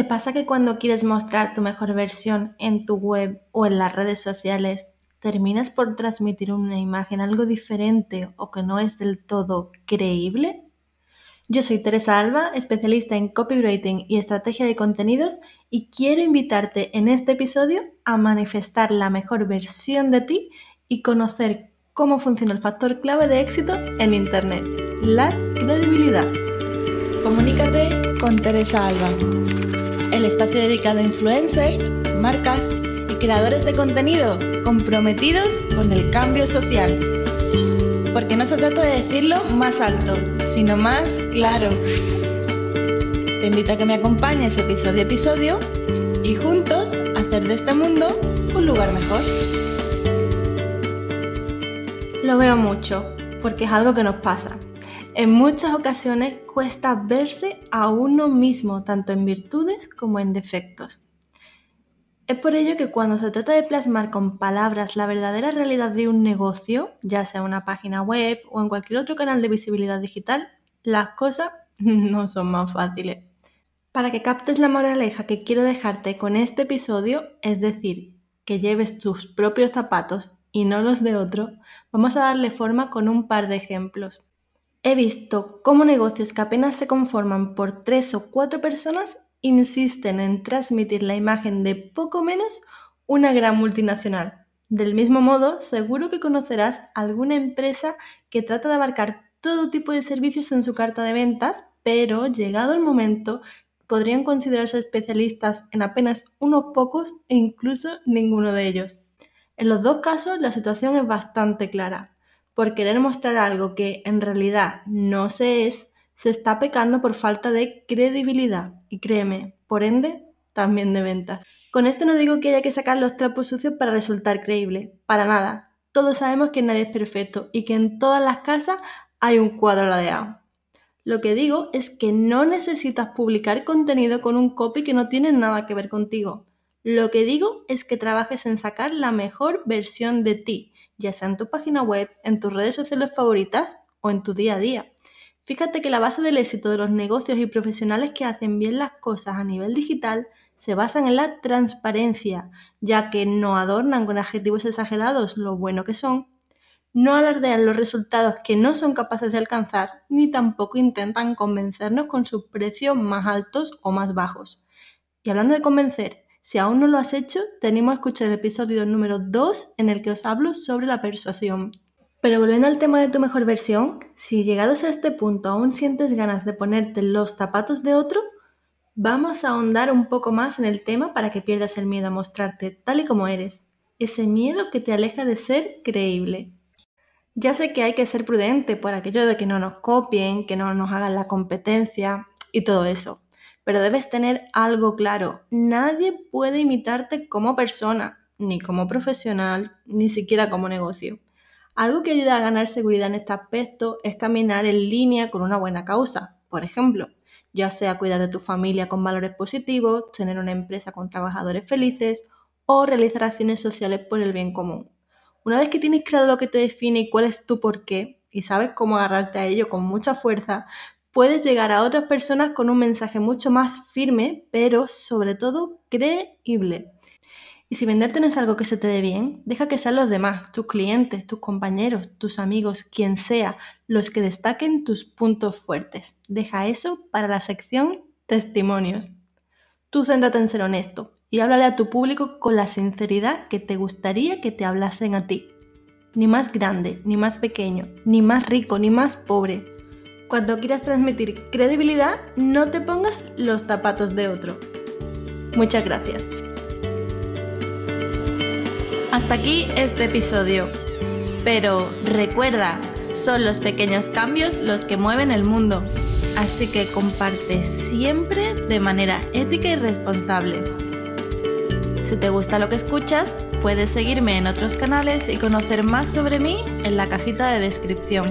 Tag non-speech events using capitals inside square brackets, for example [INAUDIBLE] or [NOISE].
¿Te pasa que cuando quieres mostrar tu mejor versión en tu web o en las redes sociales, terminas por transmitir una imagen algo diferente o que no es del todo creíble? Yo soy Teresa Alba, especialista en copywriting y estrategia de contenidos y quiero invitarte en este episodio a manifestar la mejor versión de ti y conocer cómo funciona el factor clave de éxito en Internet, la credibilidad. Comunícate con Teresa Alba el espacio dedicado a influencers, marcas y creadores de contenido comprometidos con el cambio social. Porque no se trata de decirlo más alto, sino más claro. Te invito a que me acompañes episodio a episodio y juntos hacer de este mundo un lugar mejor. Lo veo mucho, porque es algo que nos pasa. En muchas ocasiones cuesta verse a uno mismo, tanto en virtudes como en defectos. Es por ello que cuando se trata de plasmar con palabras la verdadera realidad de un negocio, ya sea una página web o en cualquier otro canal de visibilidad digital, las cosas [LAUGHS] no son más fáciles. Para que captes la moraleja que quiero dejarte con este episodio, es decir, que lleves tus propios zapatos y no los de otro, vamos a darle forma con un par de ejemplos. He visto cómo negocios que apenas se conforman por tres o cuatro personas insisten en transmitir la imagen de poco menos una gran multinacional. Del mismo modo, seguro que conocerás alguna empresa que trata de abarcar todo tipo de servicios en su carta de ventas, pero llegado el momento podrían considerarse especialistas en apenas unos pocos e incluso ninguno de ellos. En los dos casos la situación es bastante clara por querer mostrar algo que en realidad no se es, se está pecando por falta de credibilidad y créeme, por ende, también de ventas. Con esto no digo que haya que sacar los trapos sucios para resultar creíble, para nada. Todos sabemos que nadie es perfecto y que en todas las casas hay un cuadro ladeado. Lo que digo es que no necesitas publicar contenido con un copy que no tiene nada que ver contigo. Lo que digo es que trabajes en sacar la mejor versión de ti, ya sea en tu página web, en tus redes sociales favoritas o en tu día a día. Fíjate que la base del éxito de los negocios y profesionales que hacen bien las cosas a nivel digital se basan en la transparencia, ya que no adornan con adjetivos exagerados lo bueno que son, no alardean los resultados que no son capaces de alcanzar, ni tampoco intentan convencernos con sus precios más altos o más bajos. Y hablando de convencer, si aún no lo has hecho, tenemos a escuchar el episodio número 2 en el que os hablo sobre la persuasión. Pero volviendo al tema de tu mejor versión, si llegados a este punto aún sientes ganas de ponerte los zapatos de otro, vamos a ahondar un poco más en el tema para que pierdas el miedo a mostrarte tal y como eres, ese miedo que te aleja de ser creíble. Ya sé que hay que ser prudente por aquello de que no nos copien, que no nos hagan la competencia y todo eso pero debes tener algo claro. Nadie puede imitarte como persona, ni como profesional, ni siquiera como negocio. Algo que ayuda a ganar seguridad en este aspecto es caminar en línea con una buena causa. Por ejemplo, ya sea cuidar de tu familia con valores positivos, tener una empresa con trabajadores felices o realizar acciones sociales por el bien común. Una vez que tienes claro lo que te define y cuál es tu porqué y sabes cómo agarrarte a ello con mucha fuerza, puedes llegar a otras personas con un mensaje mucho más firme, pero sobre todo creíble. Y si venderte no es algo que se te dé bien, deja que sean los demás, tus clientes, tus compañeros, tus amigos, quien sea, los que destaquen tus puntos fuertes. Deja eso para la sección testimonios. Tú céntrate en ser honesto y háblale a tu público con la sinceridad que te gustaría que te hablasen a ti. Ni más grande, ni más pequeño, ni más rico, ni más pobre cuando quieras transmitir credibilidad, no te pongas los zapatos de otro. Muchas gracias. Hasta aquí este episodio. Pero recuerda, son los pequeños cambios los que mueven el mundo. Así que comparte siempre de manera ética y responsable. Si te gusta lo que escuchas, puedes seguirme en otros canales y conocer más sobre mí en la cajita de descripción.